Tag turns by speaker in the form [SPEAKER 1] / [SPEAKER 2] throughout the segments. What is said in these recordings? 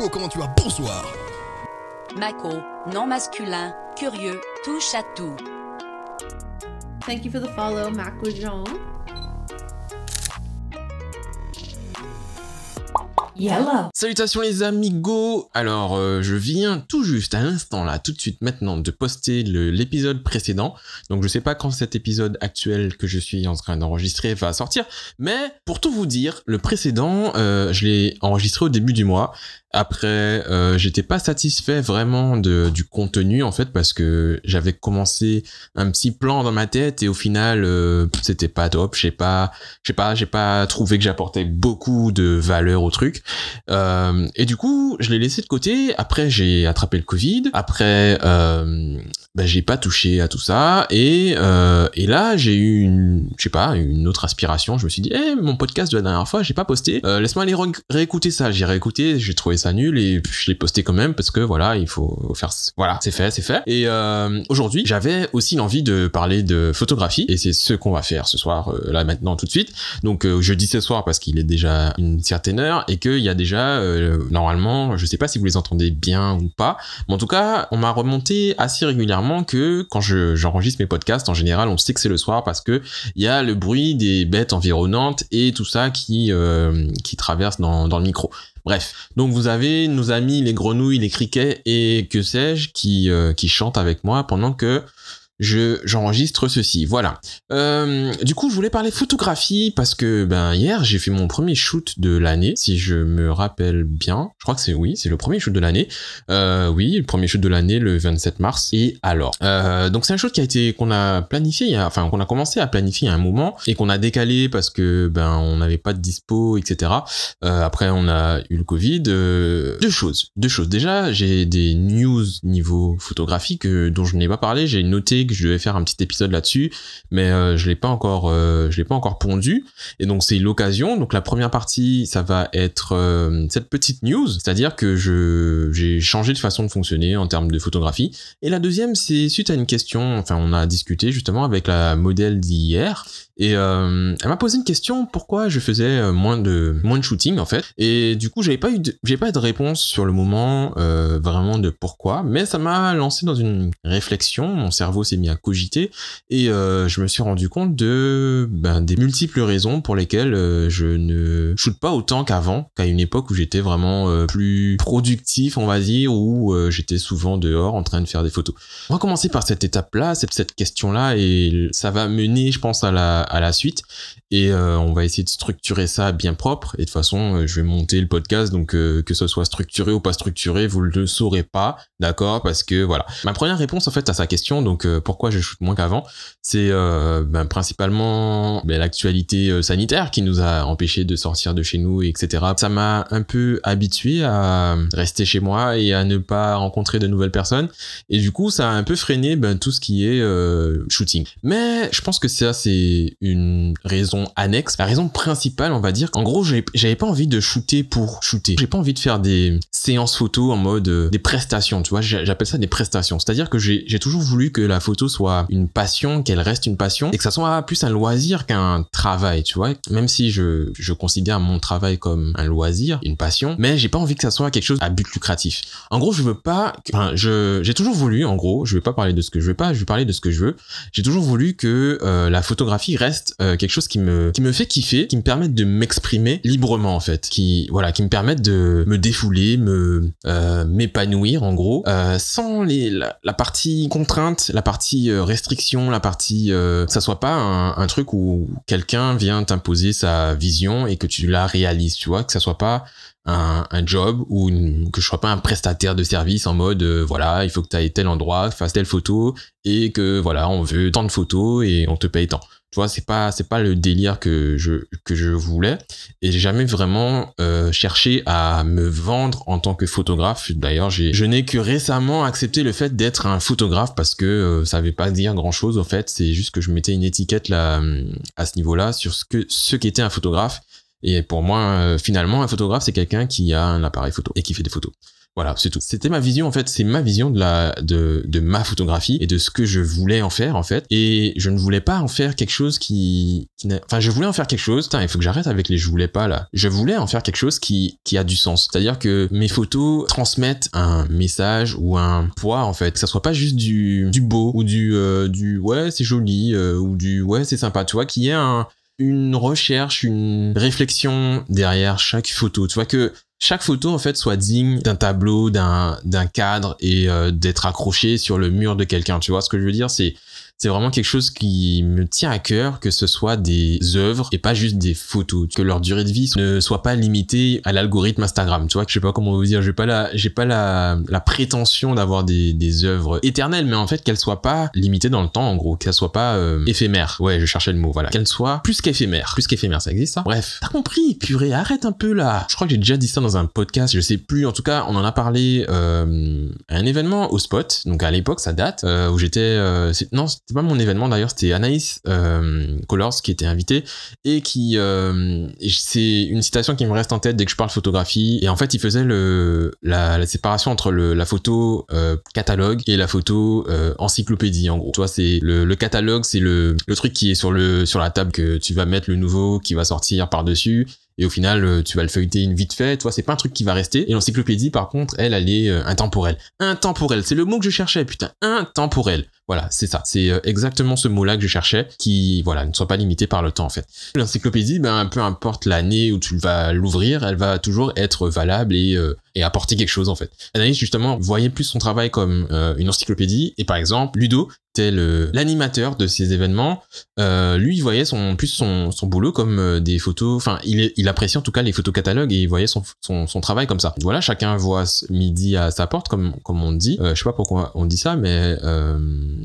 [SPEAKER 1] Mako, comment tu vas? Bonsoir
[SPEAKER 2] Mako, non masculin, curieux, touche à tout.
[SPEAKER 3] Thank you for the follow, Mako Jean.
[SPEAKER 4] Yellow.
[SPEAKER 5] Salutations les amigos Alors, euh, je viens tout juste à l'instant là, tout de suite maintenant, de poster l'épisode précédent. Donc, je sais pas quand cet épisode actuel que je suis en train d'enregistrer va sortir. Mais, pour tout vous dire, le précédent, euh, je l'ai enregistré au début du mois. Après, euh, j'étais pas satisfait vraiment de, du contenu en fait parce que j'avais commencé un petit plan dans ma tête et au final euh, c'était pas top. J'ai pas, j'ai pas, j'ai pas trouvé que j'apportais beaucoup de valeur au truc. Euh, et du coup, je l'ai laissé de côté. Après, j'ai attrapé le Covid. Après, ben, j'ai pas touché à tout ça. Et, euh, et là, j'ai eu une, je sais pas, une autre aspiration. Je me suis dit, eh, mon podcast de la dernière fois, j'ai pas posté. Euh, Laisse-moi aller réécouter ça. J'ai réécouté, j'ai trouvé ça nul et je l'ai posté quand même parce que voilà, il faut faire. Voilà, c'est fait, c'est fait. Et euh, aujourd'hui, j'avais aussi l'envie de parler de photographie et c'est ce qu'on va faire ce soir, là maintenant, tout de suite. Donc je dis ce soir parce qu'il est déjà une certaine heure et qu'il y a déjà normalement, je sais pas si vous les entendez bien ou pas, mais en tout cas, on m'a remonté assez régulièrement que quand je j'enregistre mes podcasts, en général, on sait que c'est le soir parce que il y a le bruit des bêtes environnantes et tout ça qui euh, traverse dans dans le micro. Bref, donc vous avez nos amis les grenouilles, les criquets et que sais-je qui euh, qui chantent avec moi pendant que je j'enregistre ceci. Voilà. Euh, du coup, je voulais parler photographie parce que ben hier j'ai fait mon premier shoot de l'année, si je me rappelle bien. Je crois que c'est oui, c'est le premier shoot de l'année. Euh, oui, le premier shoot de l'année le 27 mars. Et alors, euh, donc c'est un shoot qui a été qu'on a planifié, enfin qu'on a commencé à planifier a un moment et qu'on a décalé parce que ben on n'avait pas de dispo, etc. Après on a eu le Covid. Deux choses, deux choses. Déjà, j'ai des news niveau photographique euh, dont je n'ai pas parlé. J'ai noté je devais faire un petit épisode là-dessus, mais euh, je l'ai pas encore, euh, je l'ai pas encore pondu. Et donc c'est l'occasion. Donc la première partie, ça va être euh, cette petite news, c'est-à-dire que je j'ai changé de façon de fonctionner en termes de photographie. Et la deuxième, c'est suite à une question. Enfin, on a discuté justement avec la modèle d'hier. Et elle m'a posé une question pourquoi je faisais moins de moins de shooting en fait? Et du coup, j'avais pas eu j'ai pas eu de réponse sur le moment vraiment de pourquoi, mais ça m'a lancé dans une réflexion. Mon cerveau s'est mis à cogiter et euh, je me suis rendu compte de ben, des multiples raisons pour lesquelles euh, je ne shoote pas autant qu'avant, qu'à une époque où j'étais vraiment euh, plus productif, on va dire, où j'étais souvent dehors en train de faire des photos. On va commencer par cette étape-là, cette, cette question-là, et ça va mener, je pense, à la, à la suite. Et on va essayer de structurer ça bien propre. Et de toute façon, je vais monter le podcast, donc que ce soit structuré ou pas structuré, vous le saurez pas, d'accord? Parce que voilà. Ma première réponse en fait à sa question, donc euh, pourquoi je shoot moins qu'avant, c'est euh, ben, principalement ben, l'actualité euh, sanitaire qui nous a empêché de sortir de chez nous, etc. Ça m'a un peu habitué à rester chez moi et à ne pas rencontrer de nouvelles personnes. Et du coup, ça a un peu freiné ben, tout ce qui est euh, shooting. Mais je pense que ça, c'est une raison annexe. La raison principale, on va dire, en gros, j'avais pas envie de shooter pour shooter. J'ai pas envie de faire des séances photos en mode des prestations, tu vois. J'appelle ça des prestations. C'est-à-dire que j'ai toujours voulu que la photo soit une passion, qu'elle reste une passion, et que ça soit plus un loisir qu'un travail, tu vois. Même si je, je considère mon travail comme un loisir, une passion, mais j'ai pas envie que ça soit quelque chose à but lucratif. En gros, je veux pas, je, j'ai toujours voulu, en gros, je vais pas parler de ce que je veux pas, je vais parler de ce que je veux. J'ai toujours voulu que euh, la photographie reste euh, quelque chose qui me, qui me fait kiffer, qui me permette de m'exprimer librement, en fait, qui, voilà, qui me permette de me défouler, me, euh, m'épanouir, en gros, sans les, la, la partie contrainte, la partie euh, restriction, la partie, euh, que ça soit pas un, truc où quelqu'un vient t'imposer sa vision et que tu la réalises, tu vois, que ça soit pas un, job ou que je sois pas un prestataire de service en mode euh, voilà il faut que tu ailles tel endroit fasses telle photo et que voilà on veut tant de photos et on te paye tant tu vois c'est pas c'est pas le délire que je que je voulais. Et j'ai jamais vraiment euh, cherché à me vendre en tant que photographe. D'ailleurs j'ai je n'ai que récemment accepté le fait d'être un photographe parce que euh, ça veut pas dire grand chose en fait. C'est juste que je mettais une étiquette là à ce niveau là sur ce que ce qu'était un photographe. Et pour moi, euh, finalement, un photographe, c'est quelqu'un qui a un appareil photo et qui fait des photos. Voilà, c'est tout. C'était ma vision en fait, c'est ma vision de la de, de ma photographie et de ce que je voulais en faire en fait. Et je ne voulais pas en faire quelque chose qui, enfin je voulais en faire quelque chose. Putain, il faut que j'arrête avec les je voulais pas là. Je voulais en faire quelque chose qui qui a du sens. C'est-à-dire que mes photos transmettent un message ou un poids en fait. Que ça soit pas juste du beau ou du euh, du ouais c'est joli euh, ou du ouais c'est sympa. Tu vois, qu'il y ait un une recherche, une réflexion derrière chaque photo. Tu vois que chaque photo en fait soit digne d'un tableau, d'un cadre et euh, d'être accroché sur le mur de quelqu'un. Tu vois ce que je veux dire? C'est c'est vraiment quelque chose qui me tient à cœur que ce soit des œuvres et pas juste des photos que leur durée de vie ne soit pas limitée à l'algorithme Instagram. Tu vois je sais pas comment vous dire j'ai pas la j'ai pas la, la prétention d'avoir des, des œuvres éternelles mais en fait qu'elles soient pas limitées dans le temps en gros qu'elles soient pas euh, éphémères. Ouais je cherchais le mot voilà. Qu'elles soient plus qu'éphémères. Plus qu'éphémères ça existe ça? Bref. T'as compris purée arrête un peu là. Je crois que j'ai déjà dit ça dans un podcast je sais plus. En tout cas on en a parlé euh, à un événement au spot donc à l'époque ça date euh, où j'étais euh, non c'était pas mon événement d'ailleurs c'était Anaïs euh, Colors qui était invitée et qui euh, c'est une citation qui me reste en tête dès que je parle photographie. Et en fait il faisait le la, séparation entre la photo euh, catalogue et la photo euh, encyclopédie en gros. Tu vois c'est le, catalogue c'est le, le truc qui est sur le sur la table que tu vas mettre le nouveau qui va sortir par dessus et au final tu vas le feuilleter une vite fait. Tu vois c'est pas un truc qui va rester. Et l'encyclopédie par contre elle elle est intemporelle. Intemporelle c'est le mot que je cherchais putain. Intemporelle voilà c'est ça. C'est euh, exactement ce mot là que je cherchais qui voilà ne soit pas limité par le temps en fait. L'encyclopédie ben peu importe l'année où tu vas l'ouvrir elle va toujours être valable et euh, et apporter quelque chose en fait. Anaïs justement voyait plus son travail comme euh, une encyclopédie. Et par exemple Ludo tel l'animateur de ces événements lui il voyait son plus son, son boulot comme des photos enfin il, il apprécie en tout cas les photos catalogues et il voyait son, son, son travail comme ça. Voilà chacun voit midi à sa porte comme comme on dit. Je sais pas pourquoi on dit ça mais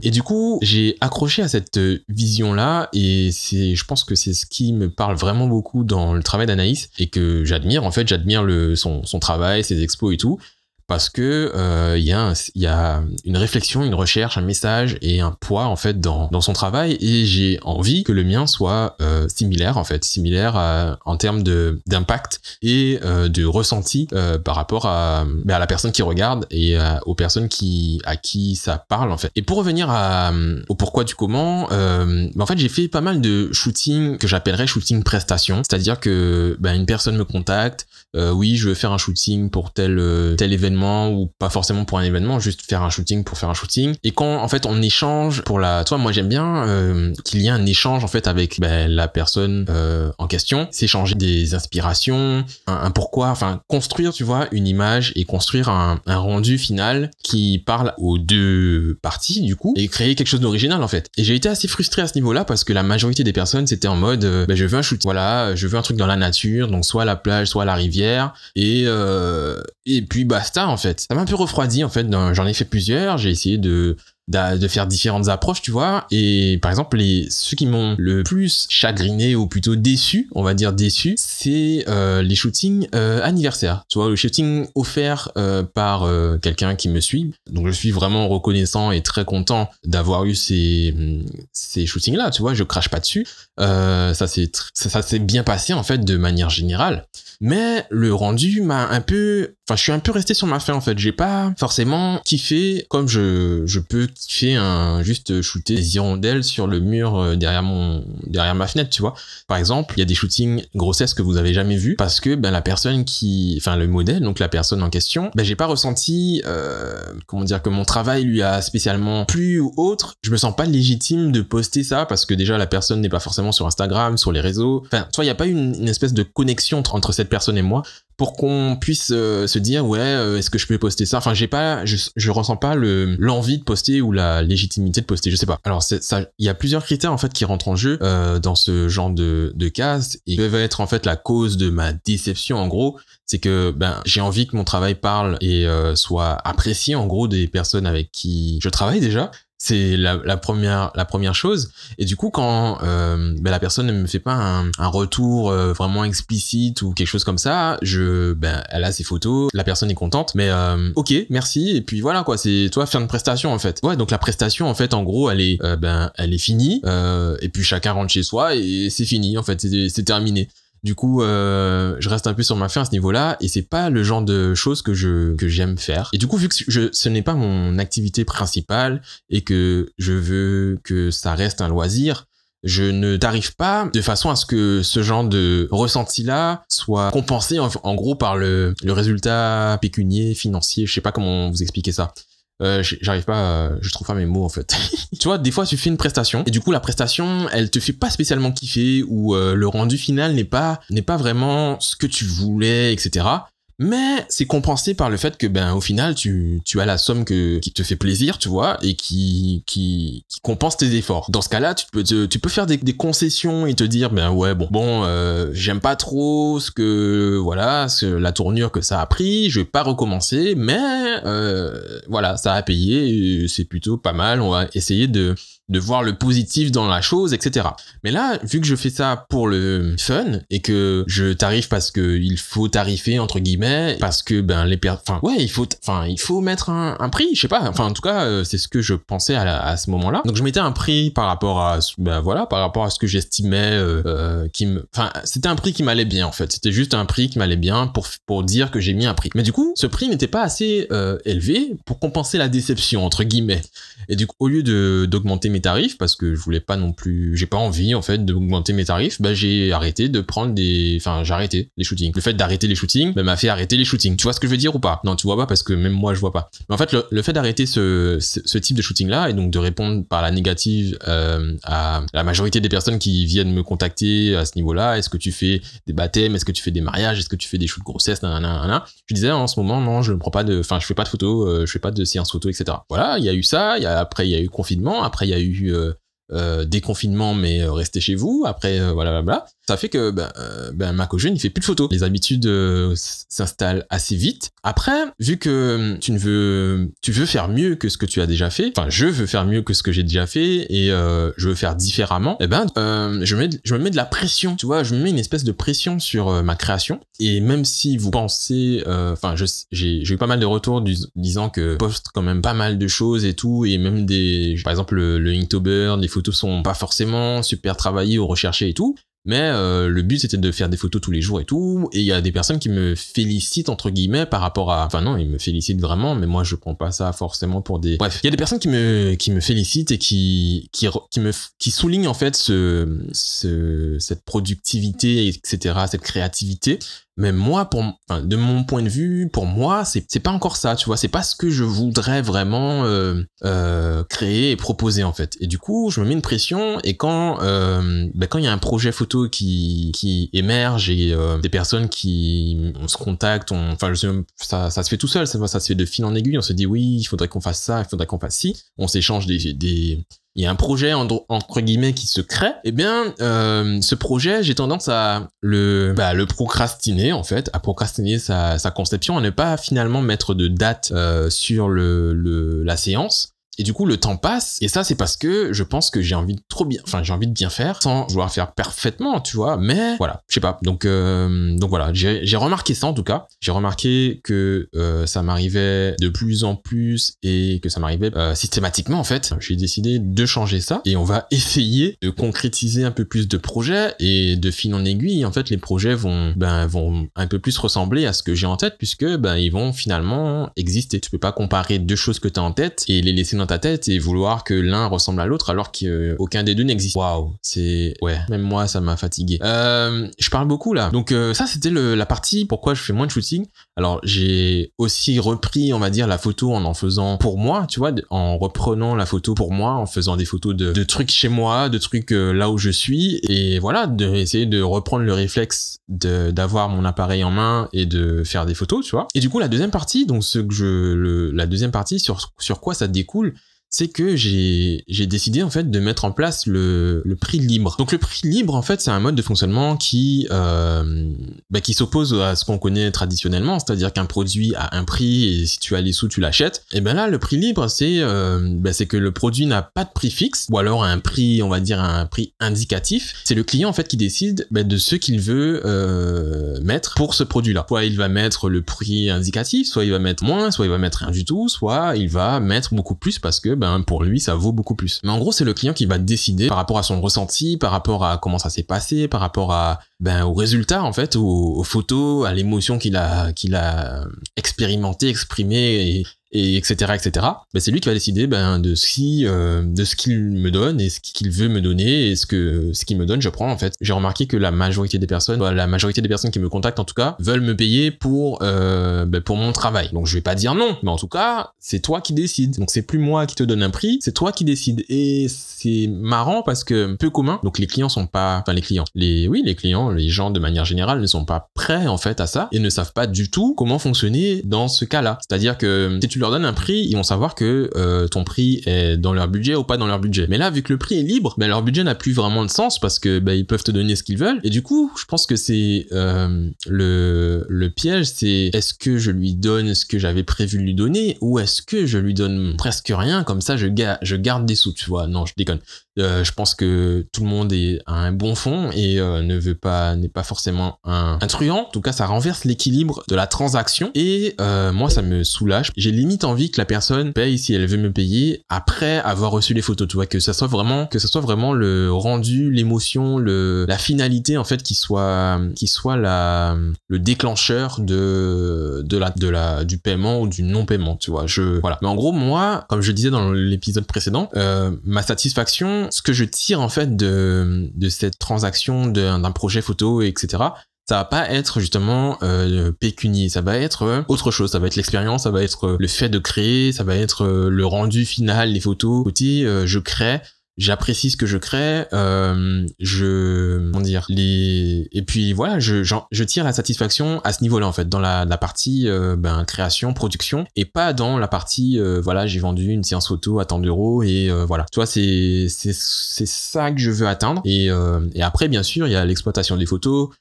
[SPEAKER 5] et du coup j'ai accroché à cette vision là et c'est je pense que c'est ce qui me parle vraiment beaucoup dans le travail d'Anaïs et que j'admire. En fait j'admire son, son travail ses expos et tout parce que euh, il y, a un- il y a une réflexion, une recherche, un message et un poids en fait dans, dans son travail et j'ai envie que le mien soit euh, similaire en fait, similaire à- en termes de d'impact et euh, de ressenti euh, par rapport à, ben, à la personne qui regarde et à- aux personnes qui à qui ça parle en fait. Et pour revenir à, au pourquoi du comment, euh, ben, en fait j'ai fait pas mal de shooting que j'appellerais shooting prestation, c'est-à-dire que ben, une personne me contacte euh, oui, je veux faire un shooting pour tel euh, tel événement ou pas forcément pour un événement, juste faire un shooting pour faire un shooting. Et quand en fait on échange pour la, toi, moi j'aime bien euh, qu'il y ait un échange en fait avec ben, la personne en question, s'échanger des inspirations, un, pourquoi, enfin construire, tu vois, une image et construire un, rendu final qui parle aux deux parties du coup et créer quelque chose d'original en fait. Et j'ai été assez frustré à ce niveau-là parce que la majorité des personnes c'était en mode, ben, je veux un shooting, voilà, je veux un truc dans la nature, donc soit la plage, soit la rivière et euh, et puis basta en fait. Ça m'a un peu refroidi en fait. J'en ai fait plusieurs. J'ai essayé de de faire différentes approches, tu vois. Et par exemple, les ceux qui m'ont le plus chagriné ou plutôt déçu, on va dire déçu, c'est euh, les shootings euh, anniversaires. Tu vois, le shooting offert euh, par euh, quelqu'un qui me suit. Donc je suis vraiment reconnaissant et très content d'avoir eu ces ces shootings là. Tu vois, je crache pas dessus. Ça s'est ça, ça bien passé en fait de manière générale. Mais le rendu m'a un peu, enfin, je suis un peu resté sur ma faim en fait. J'ai pas forcément kiffé comme je, je peux kiffer un juste shooter des hirondelles sur le mur euh, derrière mon, derrière ma fenêtre, tu vois. Par exemple, il y a des shootings grossesse que vous avez jamais vu parce que ben la personne qui, enfin le modèle, donc la personne en question, ben j'ai pas ressenti, euh, comment dire, que mon travail lui a spécialement plu ou autre. Je me sens pas légitime de poster ça parce que déjà la personne n'est pas forcément sur Instagram, sur les réseaux. Enfin, tu vois, il y a pas une, une espèce de connexion entre cette personne et moi pour qu'on puisse euh, se dire ouais euh, est-ce que je peux poster ça? Enfin j'ai pas je, je ressens pas le l'envie de poster ou la légitimité de poster je sais pas. Alors ça il y a plusieurs critères en fait qui rentrent en jeu euh, dans ce genre de de cas et peuvent être en fait la cause de ma déception en gros. C'est que ben j'ai envie que mon travail parle et euh, soit apprécié en gros des personnes avec qui je travaille déjà c'est la, la première la première chose. Et du coup quand euh, ben, la personne ne me fait pas un, un retour euh, vraiment explicite ou quelque chose comme ça je ben elle a ses photos la personne est contente. Mais euh, ok merci. Et puis voilà quoi. C'est toi faire une prestation en fait. Ouais donc la prestation en fait en gros elle est euh, ben elle est finie. Euh, et puis chacun rentre chez soi et c'est fini en fait. C'est c'est terminé Du coup, euh, je reste un peu sur ma fin à ce niveau-là et c'est pas le genre de choses que je que j'aime faire. Et du coup, vu que ce n'est pas mon activité principale et que je veux que ça reste un loisir, je ne t'arrive pas de façon à ce que ce genre de ressenti-là soit compensé en, en gros par le, le résultat pécunier, financier, je sais pas comment vous expliquer ça. Euh, j'arrive pas, je trouve pas mes mots en fait. tu vois, des fois tu fais une prestation et du coup la prestation, elle te fait pas spécialement kiffer ou euh, le rendu final n'est pas n'est pas vraiment ce que tu voulais, etc mais c'est compensé par le fait que ben au final tu, tu as la somme que, qui te fait plaisir tu vois et qui, qui, qui compense tes efforts dans ce cas là tu peux tu peux faire des, concessions et te dire ben ouais bon bon euh, j'aime pas trop ce que voilà ce, la tournure que ça a pris je vais pas recommencer mais euh, voilà ça a payé c'est plutôt pas mal on va essayer de de voir le positif dans la chose, etc. Mais là, vu que je fais ça pour le fun et que je tarife parce que il faut tarifer entre guillemets, parce que ben les enfin ouais, il faut, enfin il faut mettre un, prix, je sais pas. Enfin en tout cas, euh, c'est ce que je pensais à, ce moment-là. Donc je mettais un prix par rapport à, ben voilà, par rapport à ce que j'estimais, euh, euh, qui enfin c'était un prix qui m'allait bien en fait. C'était juste un prix qui m'allait bien pour pour dire que j'ai mis un prix. Mais du coup, ce prix n'était pas assez élevé pour compenser la déception entre guillemets. Et du coup, au lieu de d'augmenter mes tarifs, parce que je voulais pas non plus, j'ai pas envie en fait d'augmenter mes tarifs, bah j'ai arrêté de prendre des, enfin j'ai arrêté les shootings. Le fait d'arrêter les shootings, bah, m'a fait arrêter les shootings. Tu vois ce que je veux dire ou pas? Non, tu vois pas parce que même moi je vois pas. Mais en fait, le, fait d'arrêter ce, type de shooting là et donc de répondre par la négative euh, à la majorité des personnes qui viennent me contacter à ce niveau-là, est-ce que tu fais des baptêmes, est-ce que tu fais des mariages, est-ce que tu fais des shoots de grossesse, nanana, Je disais en ce moment non, je ne prends pas de, enfin je fais pas de photos, euh, je fais pas de séances photos, etc. Voilà, il y a eu ça, après il y a eu confinement, après il y a eu euh, euh, déconfinement mais euh, restez chez vous après voilà voilà ça fait que ben, euh, ben Mac il fait plus de photos. Les habitudes s'installent assez vite. Après vu que tu ne veux tu veux faire mieux que ce que tu as déjà fait enfin je veux faire mieux que ce que j'ai déjà fait et je veux faire différemment eh ben je mets je me mets de la pression tu vois. Je me mets une espèce de pression sur ma création. Et même si vous pensez enfin j'ai eu pas mal de retours disant que poste quand même pas mal de choses et tout et même des par exemple le, le Inktober les photos sont pas forcément super travaillées ou recherchées et tout. Mais euh, le but c'était de faire des photos tous les jours et tout. Et il y a des personnes qui me félicitent entre guillemets par rapport à. Enfin non, ils me félicitent vraiment, mais moi je prends pas ça forcément pour des. Bref, il y a des personnes qui me qui me félicitent et qui qui qui me qui soulignent en fait ce, ce cette productivité etc cette créativité mais moi pour enfin, de mon point de vue pour moi c'est c'est pas encore ça tu vois. C'est pas ce que je voudrais vraiment euh, euh, créer et proposer en fait. Et du coup je me mets une pression et quand euh, ben, quand il y a un projet photo qui qui émerge et euh, des personnes qui on se contactent on enfin je, ça ça se fait tout seul ça ça se fait de fil en aiguille. On se dit oui il faudrait qu'on fasse ça il faudrait qu'on fasse ci. On s'échange des des il y a un projet entre guillemets qui se crée, eh bien, euh, ce projet, j'ai tendance à le, bah, le procrastiner en fait, à procrastiner sa, sa conception, à ne pas finalement mettre de date euh, sur le, le, la séance et du coup, le temps passe. Et ça, c'est parce que je pense que j'ai envie de trop bien, enfin, j'ai envie de bien faire sans vouloir faire parfaitement, tu vois. Mais voilà, je sais pas. Donc, euh, donc voilà, j'ai remarqué ça en tout cas. J'ai remarqué que euh, ça m'arrivait de plus en plus et que ça m'arrivait euh, systématiquement en fait. J'ai décidé de changer ça et on va essayer de concrétiser un peu plus de projets et de fil en aiguille. En fait, les projets vont, ben, vont un peu plus ressembler à ce que j'ai en tête puisque ben, ils vont finalement exister. Tu peux pas comparer deux choses que tu as en tête et les laisser dans ta tête et vouloir que l'un ressemble à l'autre alors qu'aucun des deux n'existe. Waouh, c'est ouais, même moi ça m'a fatigué. Euh, je parle beaucoup là. Donc euh, ça c'était la partie pourquoi je fais moins de shooting. Alors j'ai aussi repris on va dire la photo en en faisant pour moi, tu vois, en reprenant la photo pour moi, en faisant des photos de, trucs chez moi, de trucs euh, là où je suis et voilà, de essayer de reprendre le réflexe d'avoir mon appareil en main et de faire des photos, tu vois. Et du coup la deuxième partie, donc ce que je le, la deuxième partie sur sur quoi ça découle, c'est que j'ai décidé en fait de mettre en place le, le prix libre. Donc le prix libre en fait c'est un mode de fonctionnement qui euh, bah, qui s'oppose à ce qu'on connaît traditionnellement, c'est-à-dire qu'un produit a un prix et si tu as les sous tu l'achètes. Et ben là le prix libre c'est euh, bah, que le produit n'a pas de prix fixe ou alors un prix on va dire un prix indicatif. C'est le client en fait qui décide bah, de ce qu'il veut euh, mettre pour ce produit-là. Soit il va mettre le prix indicatif, soit il va mettre moins, soit il va mettre rien du tout, soit il va mettre beaucoup plus parce que ben pour lui ça vaut beaucoup plus. Mais en gros c'est le client qui va décider par rapport à son ressenti, par rapport à comment ça s'est passé, par rapport à ben, au résultat, en fait, aux, photos, à l'émotion qu'il a, qu'il a expérimenté, exprimé et, et etc etc ben c'est lui qui va décider ben de ce qui euh, de ce qu'il me donne et ce qu'il veut me donner et ce que ce qu'il me donne je prends en fait. J'ai remarqué que la majorité des personnes la majorité des personnes qui me contactent en tout cas veulent me payer pour euh, ben, pour mon travail. Donc je vais pas dire non mais en tout cas c'est toi qui décides. Donc c'est plus moi qui te donne un prix c'est toi qui décides. Et c'est marrant parce que peu commun donc les clients sont pas enfin les clients les oui les clients les gens de manière générale ne sont pas prêts en fait à ça et ne savent pas du tout comment fonctionner dans ce cas-là c'est à dire que si tu leur donnes un prix, ils vont savoir que euh, ton prix est dans leur budget ou pas dans leur budget. Mais là, vu que le prix est libre, ben, leur budget n'a plus vraiment de sens parce que ben, ils peuvent te donner ce qu'ils veulent. Et du coup, je pense que c'est euh, le, piège, c'est est-ce que je lui donne ce que j'avais prévu de lui donner ou est-ce que je lui donne presque rien? Comme ça je, je garde des sous, tu vois. Non, je déconne. Euh, je pense que tout le monde est à un bon fond et euh, ne veut pas n'est pas forcément un, un truand. En tout cas, ça renverse l'équilibre de la transaction et euh, moi ça me soulage. J'ai limite envie que la personne paye si elle veut me payer après avoir reçu les photos. Tu vois que ça soit vraiment que ça soit vraiment le rendu, l'émotion, le la finalité en fait qui soit qui soit la le déclencheur de de la de la du paiement ou du non paiement. Tu vois. Je voilà. Mais en gros moi, comme je disais dans l'épisode précédent, ma satisfaction ce que je tire en fait de, de cette transaction d'un projet photo, etc., ça va pas être justement euh, pécunier, ça va être euh, autre chose, ça va être l'expérience, ça va être euh, le fait de créer, ça va être euh, le rendu final, les photos. Côté, je crée, j'apprécie ce que je crée, euh, je comment dire les et puis voilà, je je tire la satisfaction à ce niveau-là en fait dans la, la partie euh, ben, création, production et pas dans la partie euh, voilà j'ai vendu une séance photo à tant d'euros et euh, voilà, tu vois c'est c'est c'est ça que je veux atteindre et et après bien sûr il y a l'exploitation des photos euh,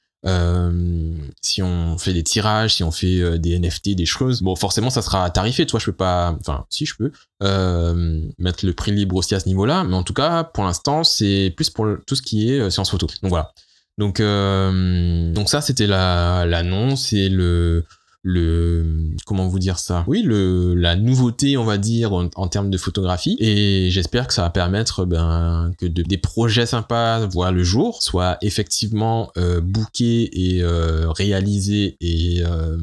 [SPEAKER 5] si on fait des tirages, si on fait euh, des NFT, des choses, bon, forcément, ça sera tarifé. Toi, je peux pas, enfin, si je peux euh, mettre le prix libre aussi à ce niveau-là, mais en tout cas, pour l'instant, c'est plus pour tout ce qui est science photo. Donc voilà. Donc, donc ça, c'était l'annonce et le le comment vous dire ça? Oui le la nouveauté on va dire en, termes de photographie. Et j'espère que ça va permettre ben que des projets sympas voient le jour soient effectivement euh, bookés et euh, réalisés et euh,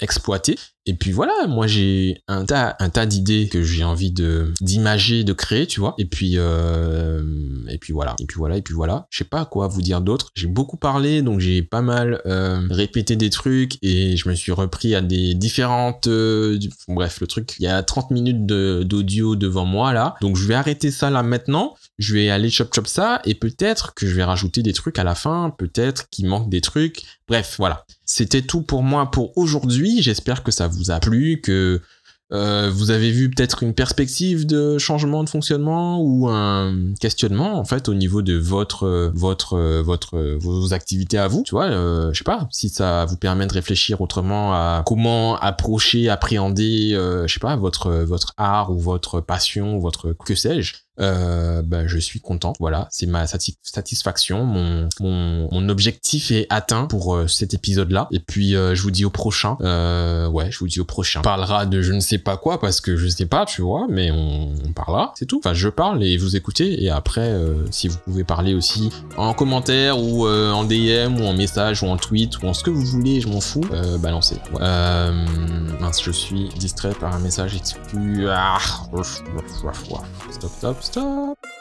[SPEAKER 5] exploités et puis voilà, moi j'ai un tas, un tas d'idées que j'ai envie de d'imager, de créer, tu vois. Et puis euh, et puis voilà, et puis voilà, et puis voilà. Je sais pas quoi vous dire d'autre. J'ai beaucoup parlé, donc j'ai pas mal euh, répété des trucs et je me suis repris à des différentes. Euh, bref, le truc, il y a 30 minutes d'audio devant moi là, donc je vais arrêter ça là maintenant. Je vais aller chop chop ça et peut-être que je vais rajouter des trucs à la fin, peut-être qu'il manque des trucs. Bref, voilà. C'était tout pour moi pour aujourd'hui. J'espère que ça vous a plu, que euh, vous avez vu peut-être une perspective de changement de fonctionnement ou un questionnement en fait au niveau de votre votre votre vos activités à vous tu vois euh, je sais pas si ça vous permet de réfléchir autrement à comment approcher appréhender euh, je sais pas votre votre art ou votre passion ou votre que sais-je euh, bah, je suis content. Voilà, c'est ma satisfaction. Mon, mon, mon, objectif est atteint pour euh, cet épisode-là. Et puis, euh, je vous dis au prochain. Euh, ouais, je vous dis au prochain. On parlera de je ne sais pas quoi parce que je sais pas, tu vois, mais on, on parlera. C'est tout. Enfin, je parle et vous écoutez. Et après, si vous pouvez parler aussi en commentaire ou en DM ou en message ou en tweet ou en ce que vous voulez, je m'en fous. balancez. Ouais. mince, je suis distrait par un message exclu. Ah, stop, stop. Stop.